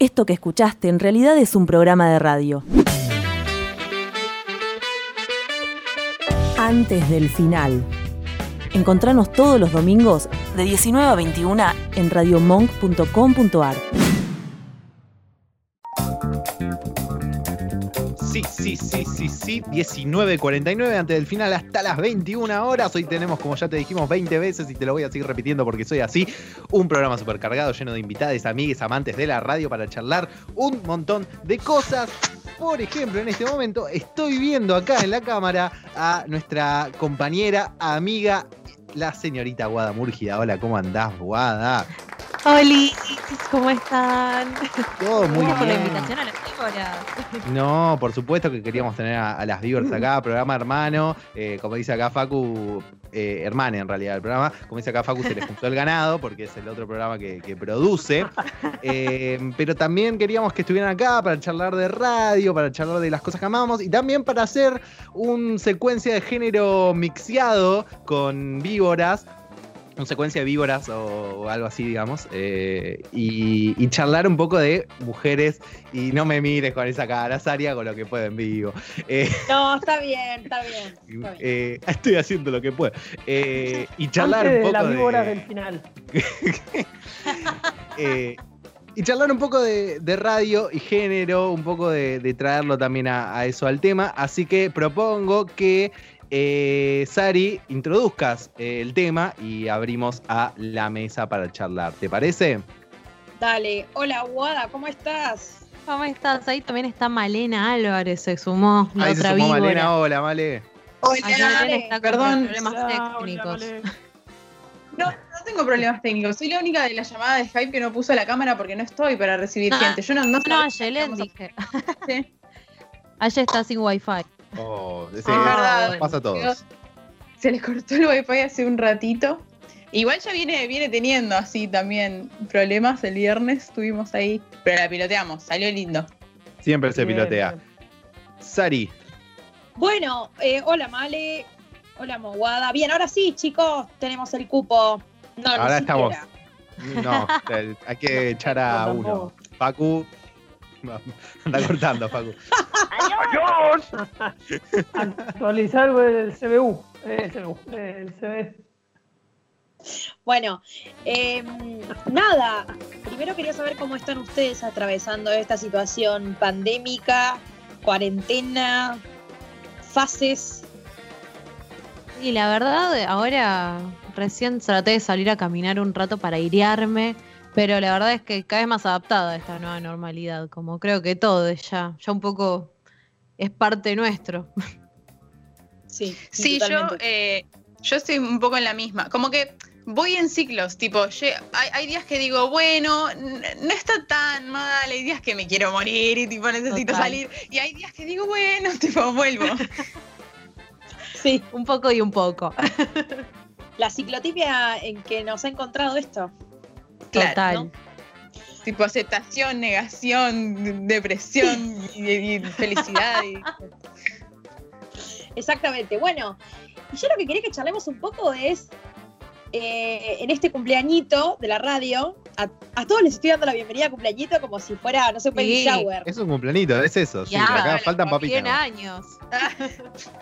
Esto que escuchaste en realidad es un programa de radio. Antes del final. Encontranos todos los domingos de 19 a 21 en radiomonk.com.ar. sí, sí, sí, sí. 19.49 antes del final hasta las 21 horas. Hoy tenemos, como ya te dijimos 20 veces y te lo voy a seguir repitiendo porque soy así, un programa supercargado lleno de invitadas, amigues, amantes de la radio para charlar un montón de cosas. Por ejemplo, en este momento estoy viendo acá en la cámara a nuestra compañera, amiga, la señorita Guada Múrgida. Hola, ¿cómo andás, Guada? Hola, ¿cómo están? Todo muy Gracias por la bien. invitación a No, por supuesto que queríamos tener a, a las Vivers acá, programa hermano, eh, como dice acá Facu, eh, hermana en realidad el programa, como dice acá Facu, se le juntó el ganado, porque es el otro programa que, que produce, Eh, pero también queríamos que estuvieran acá para charlar de radio, para charlar de las cosas que amamos, y también para hacer un secuencia de género mixeado con víboras, secuencia de víboras o, o algo así, digamos, eh, y, y charlar un poco de mujeres. Y no me mires con esa cara, Saria, con lo que puedo en vivo. Eh, No, está bien, está bien. está bien. eh, estoy haciendo lo que puedo. Eh, y charlar Antes un de poco las víboras de, del final. eh, y charlar un poco de, de radio y género, un poco de, de traerlo también a, a eso al tema. Así que propongo que eh, Sari introduzcas eh, el tema y abrimos a la mesa para charlar. ¿Te parece? Dale, hola Guada, ¿cómo estás? ¿Cómo estás? Ahí también está Malena Álvarez, se sumó Ahí se sumó víbora. Malena. Hola, Male. Hola, Ay, Malena está con perdón. problemas hola, técnicos. No, no tengo problemas técnicos. Soy la única de la llamada de Skype que no puso la cámara porque no estoy para recibir Ah, gente. Yo no, no No, a sabía que Yelen íbamos a- dije. Sí. Allá está sin wifi. Oh, sí, Es verdad. pasa a todos. Se les cortó el wifi hace un ratito. Igual ya viene, viene teniendo así también problemas. El viernes estuvimos ahí, pero la piloteamos, salió lindo. Siempre se Bien, pilotea. bien. Sari, Bueno, eh, hola Male, hola Moguada. Bien, ahora sí, chicos, tenemos el cupo. No, Ahora estamos. siquiera. no, hay que echar a No, uno. tampoco. Anda cortando, Facu. Actualizar el CBU. eh, El CBU. El CB. Bueno, eh, nada, primero quería saber cómo están ustedes atravesando esta situación pandémica, cuarentena, fases. Y la verdad, ahora recién traté de salir a caminar un rato para airearme, pero la verdad es que cada vez más adaptada a esta nueva normalidad, como creo que todo es ya, ya un poco es parte nuestro. Sí, Sí, yo, eh, yo estoy un poco en la misma. Como que voy en ciclos, tipo, hay, hay días que digo, bueno, no está tan mal, hay días que me quiero morir y tipo necesito Total. salir, y hay días que digo, bueno, tipo, vuelvo. sí, Un poco y un poco. la ciclotipia en que nos ha encontrado esto. Claro, Total. ¿no? Tipo aceptación, negación, depresión y, y felicidad. y- Exactamente. Bueno, y yo lo que quería que charlemos un poco es eh, en este cumpleañito de la radio. A, a todos les estoy dando la bienvenida a cumpleañito como si fuera, no sé, un baby Sí. shower. Es un cumpleañito, es eso. Sí, Ya, acá dale, faltan papitas. 100 ¿no? años.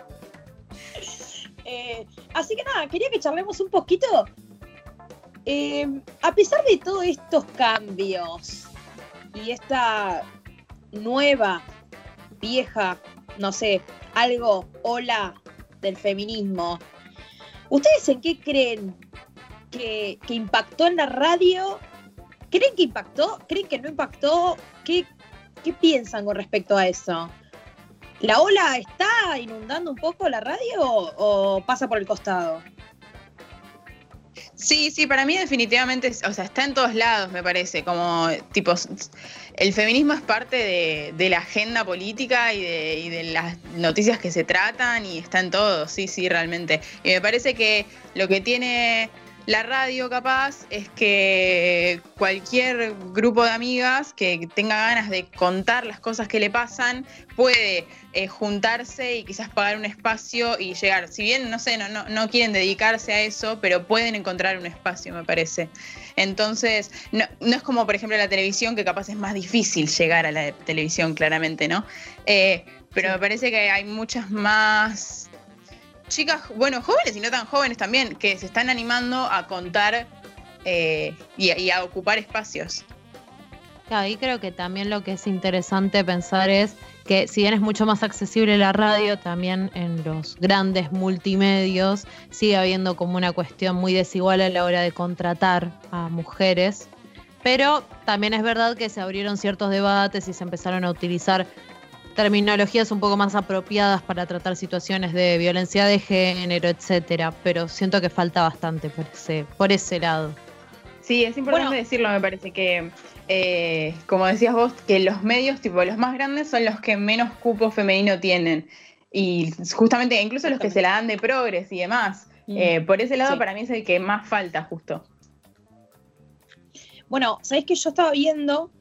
Eh, así que nada, quería que charlemos un poquito. Eh, a pesar de todos estos cambios y esta nueva, vieja, no sé, algo ola del feminismo, ¿ustedes en qué creen que, que impactó en la radio? ¿Creen que impactó? ¿Creen que no impactó? ¿Qué, qué piensan con respecto a eso? ¿La ola está inundando un poco la radio o pasa por el costado? Sí, sí, para mí definitivamente, o sea, está en todos lados, me parece, como tipo, el feminismo es parte de, de la agenda política y de, y de las noticias que se tratan y está en todo, sí, sí, realmente. Y me parece que lo que tiene la radio capaz es que cualquier grupo de amigas que tenga ganas de contar las cosas que le pasan puede eh, juntarse y quizás pagar un espacio y llegar. Si bien, no sé, no, no, no quieren dedicarse a eso, pero pueden encontrar un espacio, me parece. Entonces, no, no es como, por ejemplo, la televisión, que capaz es más difícil llegar a la televisión, claramente, ¿no? Eh, pero me parece que hay muchas más chicas, bueno, jóvenes y no tan jóvenes también, que se están animando a contar eh, y, y a ocupar espacios. Ahí creo que también lo que es interesante pensar es que si bien es mucho más accesible la radio, también en los grandes multimedios sigue habiendo como una cuestión muy desigual a la hora de contratar a mujeres. Pero también es verdad que se abrieron ciertos debates y se empezaron a utilizar terminologías un poco más apropiadas para tratar situaciones de violencia de género, etcétera. Pero siento que falta bastante por ese, por ese lado. Sí, es importante Bueno. decirlo, me parece que, eh, como decías vos, que los medios, tipo los más grandes, son los que menos cupo femenino tienen. Y justamente, incluso los que se la dan de progres y demás. Mm. Eh, por ese lado, Sí. para mí es el que más falta, justo. Bueno, sabéis que yo estaba viendo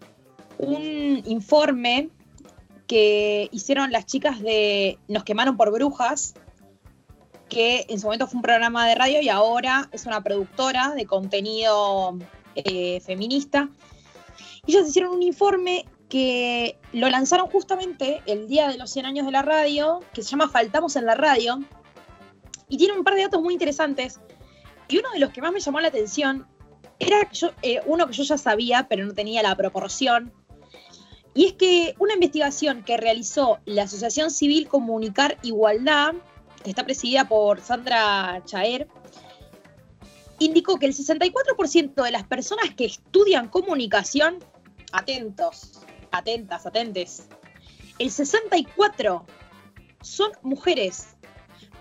un informe que hicieron las chicas de Nos quemaron por brujas, que en su momento fue un programa de radio y ahora es una productora de contenido eh, feminista. Ellas hicieron un informe que lo lanzaron justamente el día de los 100 años de la radio, que se llama Faltamos en la radio, y tiene un par de datos muy interesantes. Y uno de los que más me llamó la atención era eh, uno que yo ya sabía, pero no tenía la proporción. Y es que una investigación que realizó la Asociación Civil Comunicar Igualdad, que está presidida por Sandra Chaer, indicó que el 64% de las personas que estudian comunicación, atentos, atentas, atentes, el 64% son mujeres.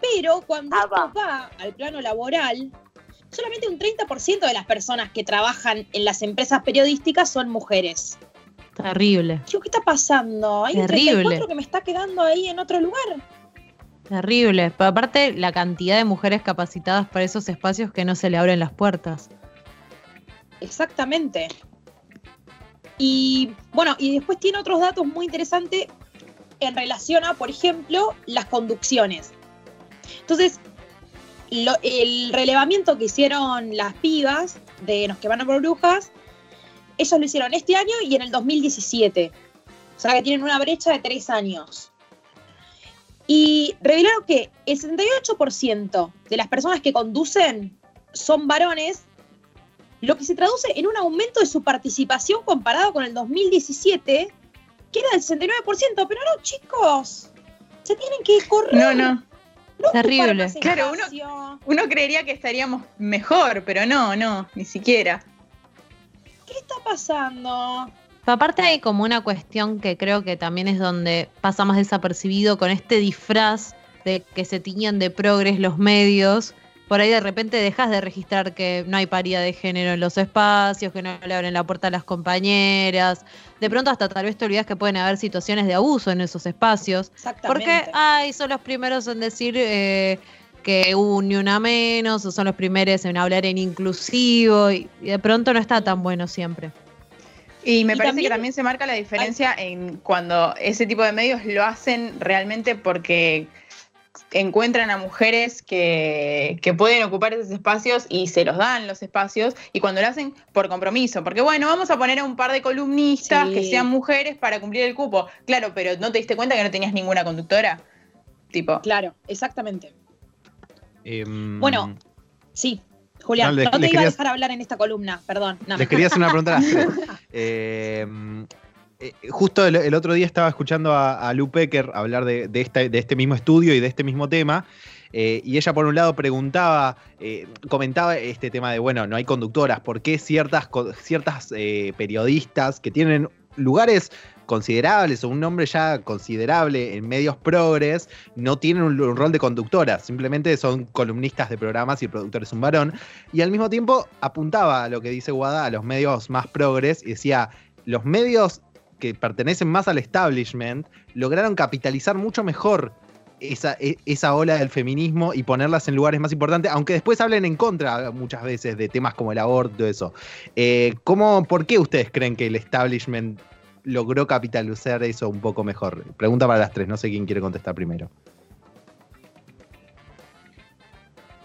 Pero cuando Ah, va al plano laboral, solamente un 30% de las personas que trabajan en las empresas periodísticas son mujeres. Terrible, Digo, ¿qué está pasando? Hay un Terrible. 34 que me está quedando ahí en otro lugar. terrible. Pero aparte, la cantidad de mujeres capacitadas para esos espacios que no se le abren las puertas. Exactamente. Y bueno, y después tiene otros datos muy interesantes en relación a, por ejemplo, las conducciones. Entonces, lo- el relevamiento que hicieron las pibas de Nos quemaron por brujas, ellos lo hicieron este año y en el 2017. O sea que tienen una brecha de tres años. Y revelaron que el 78% de las personas que conducen son varones lo que se traduce en un aumento de su participación comparado con el 2017, que era del 69%. Pero no, chicos, se tienen que correr. No, no. no Terrible. Claro, uno-. Uno creería que estaríamos mejor, pero no, no, ni siquiera. ¿Qué está pasando? Aparte hay como una cuestión que creo que también es donde pasa más desapercibido con este disfraz de que se tiñan de progres los medios. Por ahí de repente dejas de registrar que no hay paridad de género en los espacios, que no le abren la puerta a las compañeras. De pronto hasta tal vez te olvidas que pueden haber situaciones de abuso en esos espacios. Exactamente. Porque, ay, son los primeros en decir eh, que hubo un ni una menos, o son los primeros en hablar en inclusivo, y, y de pronto no está tan bueno siempre. Y me Y parece también- que también se marca la diferencia en cuando ese tipo de medios lo hacen realmente porque encuentran a mujeres que, que pueden ocupar esos espacios y se los dan los espacios y cuando lo hacen por compromiso, porque bueno, vamos a poner a un par de columnistas Sí. que sean mujeres para cumplir el cupo. Claro, pero ¿no te diste cuenta que no tenías ninguna conductora? Tipo, Claro, exactamente. Em, Bueno, Sí, Julián, No, te iba a dejar hablar en esta columna, perdón. no. Les quería hacer una pregunta a las tres. Eh, justo el, el otro día estaba escuchando a, a Lu Pecker hablar de, de este, de este mismo estudio y de este mismo tema. eh, y ella, por un lado, preguntaba, eh, comentaba este tema de, bueno, no hay conductoras, ¿por qué ciertas, ciertas eh, periodistas que tienen lugares considerables o un nombre ya considerable en medios progres no tienen un, rol de conductora, simplemente son columnistas de programas y el productor es un varón. Y al mismo tiempo apuntaba a lo que dice Guada, a los medios más progres, y decía, los medios que pertenecen más al establishment lograron capitalizar mucho mejor esa, e- esa ola del feminismo y ponerlas en lugares más importantes, aunque después hablen en contra muchas veces de temas como el aborto eso. Eh, ¿cómo, ¿Por qué ustedes creen que el establishment logró capitalizar eso un poco mejor? Pregunta para las tres, no sé quién quiere contestar primero.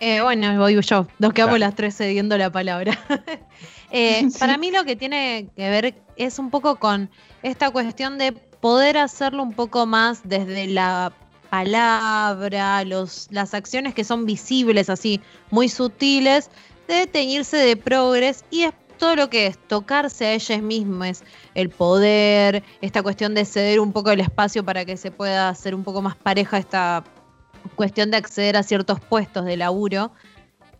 Eh, bueno, voy yo. Nos quedamos las tres cediendo la palabra. Eh, Para mí lo que tiene que ver es un poco con esta cuestión de poder hacerlo un poco más desde la palabra, los, las acciones que son visibles, así, muy sutiles, de teñirse de progres y es todo lo que es tocarse a ellas mismas, el poder, esta cuestión de ceder un poco el espacio para que se pueda hacer un poco más pareja esta cuestión de acceder a ciertos puestos de laburo,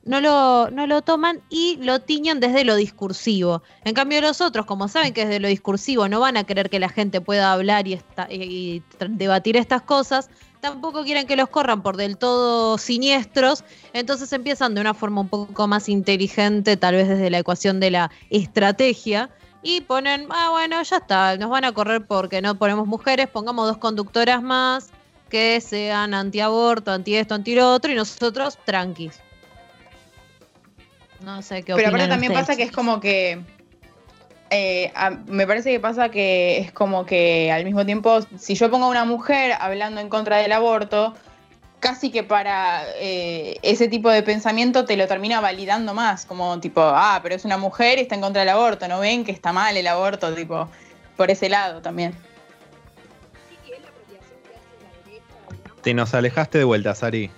no lo, no lo toman y lo tiñan desde lo discursivo. En cambio los otros, como saben que desde lo discursivo no van a querer que la gente pueda hablar y, debatir estas cosas, tampoco quieren que los corran por del todo siniestros, entonces empiezan de una forma un poco más inteligente, tal vez desde la ecuación de la estrategia, y ponen, ah, bueno, ya está, nos van a correr porque no ponemos mujeres, pongamos dos conductoras más que sean antiaborto, anti esto, anti lo otro, y nosotros tranquis. No sé qué Pero aparte también ustedes. pasa que es como que. Eh, a- me parece que pasa que es como que al mismo tiempo, si yo pongo a una mujer hablando en contra del aborto, casi que para eh, ese tipo de pensamiento te lo termina validando más. Como tipo, ah, pero es una mujer y está en contra del aborto, ¿no ven que está mal el aborto? Tipo, por ese lado también. Te nos alejaste de vuelta, Sari.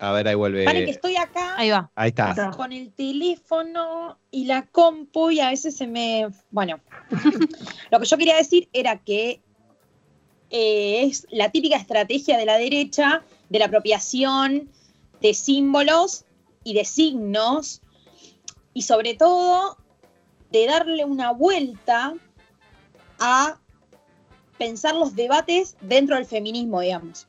A ver, ahí vuelve. Paren que estoy acá Ahí va. Ahí está. Con el teléfono y la compu y a veces se me... Bueno, lo que yo quería decir era que eh, es la típica estrategia de la derecha de la apropiación de símbolos y de signos y sobre todo de darle una vuelta a pensar los debates dentro del feminismo, digamos.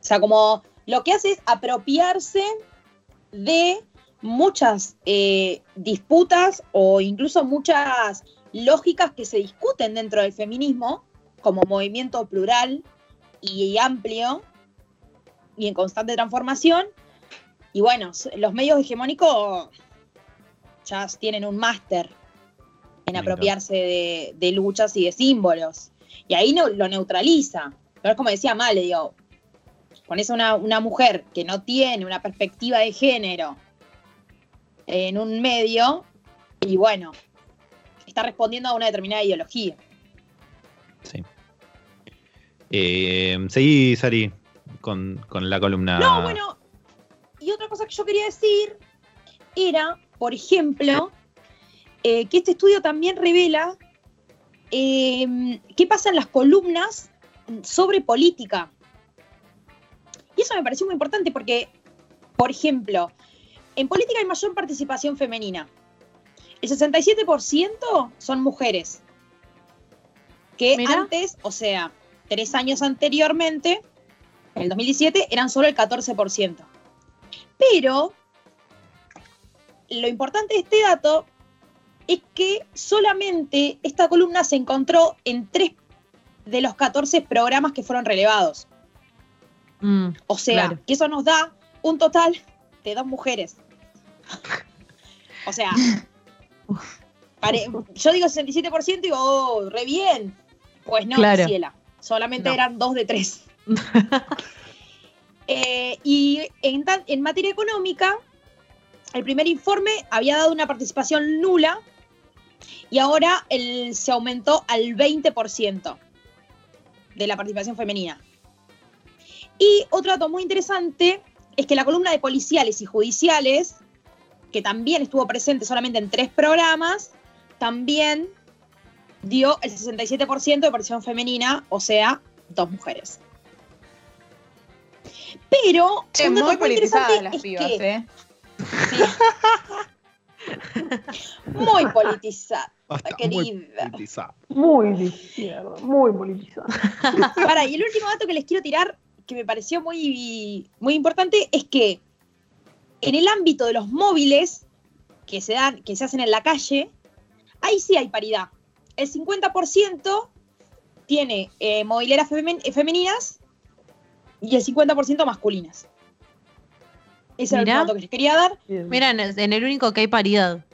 O sea, como lo que hace es apropiarse de muchas eh, disputas o incluso muchas lógicas que se discuten dentro del feminismo como movimiento plural y amplio y en constante transformación. Y bueno, los medios hegemónicos ya tienen un máster en apropiarse de, de luchas y de símbolos. Y ahí no, lo neutraliza. Pero es como decía Male, digo, pones a una, una mujer que no tiene una perspectiva de género en un medio y bueno, está respondiendo a una determinada ideología. Sí. Eh, seguí, Sari, con, con la columna. No, bueno, y otra cosa que yo quería decir era, por ejemplo, eh, que este estudio también revela eh, qué pasa en las columnas sobre política. Y eso me pareció muy importante porque, por ejemplo, en política hay mayor participación femenina. El 67% son mujeres. Que Mira. antes, o sea, tres años anteriormente, en el 2017, eran solo el 14%. Pero lo importante de este dato es que solamente esta columna se encontró en tres de los 14 programas que fueron relevados. Mm, O sea, Claro. que eso nos da un total de dos mujeres. o sea, pare- yo digo 67% y digo, oh, re bien. Pues no, Claro. Ciela. Solamente No. eran dos de tres. Eh, y en, en materia económica, el primer informe había dado una participación nula y ahora el- se aumentó al 20% de la participación femenina. Y otro dato muy interesante es que la columna de policiales y judiciales, que también estuvo presente solamente en tres programas, también dio el 67% de participación femenina, o sea, dos mujeres. Pero Che, un dato muy politizadas interesante las es pibas, que- ¿eh? sí. muy politizada, querida. muy politizado. Muy de izquierda, muy politizada. Para, y el último dato que les quiero tirar, que me pareció muy, muy importante, es que en el ámbito de los móviles que se dan, que se hacen en la calle, ahí sí hay paridad. El 50% tiene eh, mobileras femen- femeninas y el 50% masculinas. Ese era el dato que les quería dar. Mira, en el, en el único que hay paridad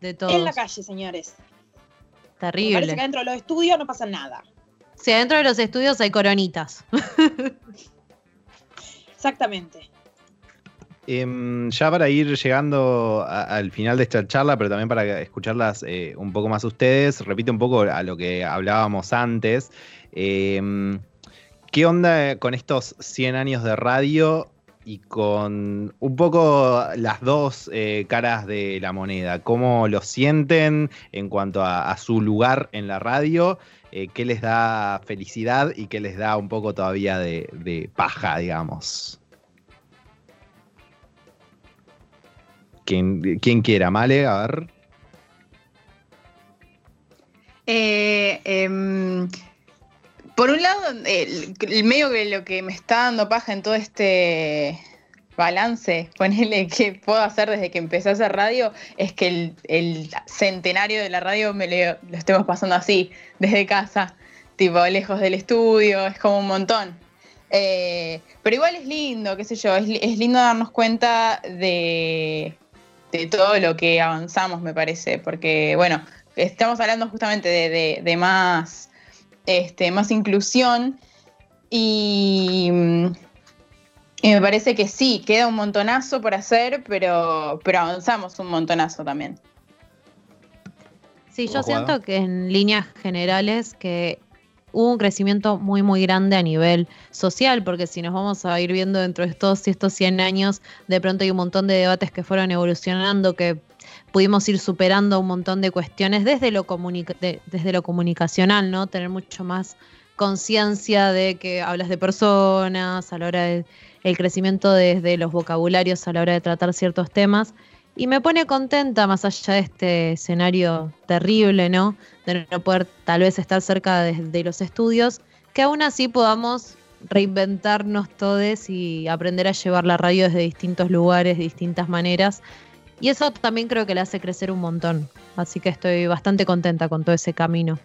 de todos. En la calle, señores. Me parece Terrible. que dentro de los estudios no pasa nada. Si adentro de los estudios hay coronitas. Exactamente. Em, ya para ir llegando a- al final de esta charla, pero también para escucharlas eh, un poco más ustedes, repite un poco a lo que hablábamos antes. Em, ¿Qué onda con estos 100 años de radio y con un poco las dos eh, caras de la moneda? ¿Cómo lo sienten en cuanto a, a su lugar en la radio? Eh, ¿Qué les da felicidad y qué les da un poco todavía de, paja, digamos? Quien quiera, Male, a ver. Eh, em, por un lado, el medio que lo que me está dando paja en todo este balance, ponele que puedo hacer desde que empecé a hacer radio, es que el, centenario de la radio me lo, lo estemos pasando así, desde casa, tipo lejos del estudio, es como un montón. Eh, pero igual es lindo, qué sé yo, es, li- es lindo darnos cuenta de, todo lo que avanzamos, me parece, porque bueno, estamos hablando justamente de, de- más, este, más inclusión y, y me parece que sí, queda un montonazo por hacer, pero, pero avanzamos un montonazo también. Sí, yo siento que en líneas generales que hubo un crecimiento muy, muy grande a nivel social, porque si nos vamos a ir viendo dentro de estos, estos 100 años, de pronto hay un montón de debates que fueron evolucionando, que pudimos ir superando un montón de cuestiones desde lo, comunica- de- desde lo comunicacional, ¿no? Tener mucho más conciencia de que hablas de personas, a la hora del el crecimiento desde los vocabularios a la hora de tratar ciertos temas. Y me pone contenta, más allá de este escenario terrible, ¿no? De no poder tal vez estar cerca de, los estudios, que aún así podamos reinventarnos todos y aprender a llevar la radio desde distintos lugares, de distintas maneras. Y eso también creo que le hace crecer un montón. Así que estoy bastante contenta con todo ese camino.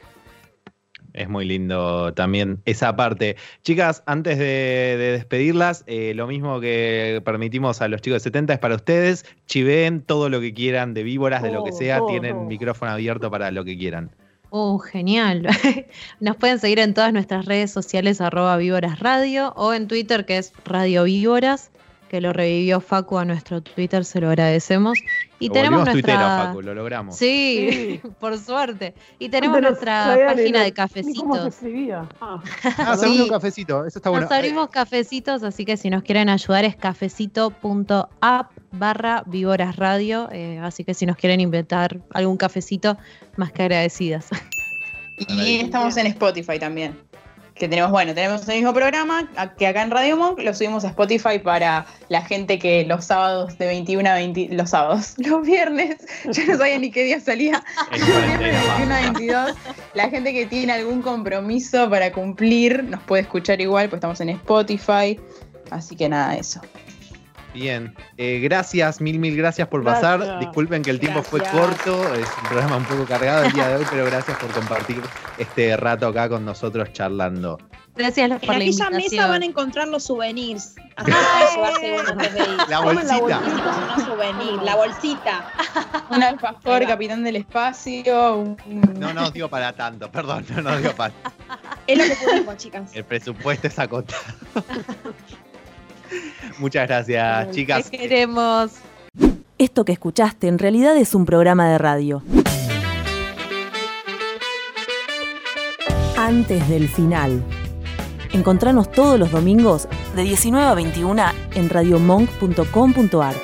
Es muy lindo también esa parte. Chicas, antes de, de despedirlas, eh, lo mismo que permitimos a los chicos de 70 es para ustedes. Chiveen todo lo que quieran, de víboras, de lo que Todo, sea. todo, Tienen todo. micrófono abierto para lo que quieran. Oh, genial. Nos pueden seguir en todas nuestras redes sociales, arroba Víboras Radio, o en Twitter, que es Radio Víboras, que lo revivió Facu a nuestro Twitter, se lo agradecemos. Y Lo tenemos nuestra... Facu, lo logramos. Sí, por suerte. Y tenemos nuestra página de ni ¿Cómo se cafecitos. escribía? Ah, Ah, Sí. un cafecito, eso está bueno. Nos abrimos cafecitos, así que si nos quieren ayudar es cafecito.app barra Víboras Radio. eh, así que si nos quieren inventar algún cafecito, más que agradecidas. Y estamos en Spotify también. Que tenemos, bueno, tenemos el mismo programa que acá en Radio Monk, lo subimos a Spotify para la gente que los sábados de 21 a 20, los sábados, los viernes, yo no sabía ni qué día salía, los viernes de cuarentena, 21 a basta. 22, la gente que tiene algún compromiso para cumplir nos puede escuchar igual, pues estamos en Spotify, así que nada, eso. Bien, Eh, gracias, mil, mil gracias por Gracias. pasar. Disculpen que el tiempo fue corto, es un programa un poco cargado el día de hoy, pero gracias por compartir este rato acá con nosotros charlando. Gracias En por la aquella mesa van a encontrar los souvenirs. Así que llevarse uno. La Tomen la bolsita. bolsita. Souvenirs, la bolsita. Un alfajor, capitán del espacio, un- No nos dio para tanto, perdón, no nos dio para. Es lo que pudimos, chicas. El presupuesto es acotado. Muchas gracias, chicas. Te queremos. Esto que escuchaste en realidad es un programa de radio. Antes del final. Encontranos todos los domingos de 19 a 21 en radiomonk.com.ar.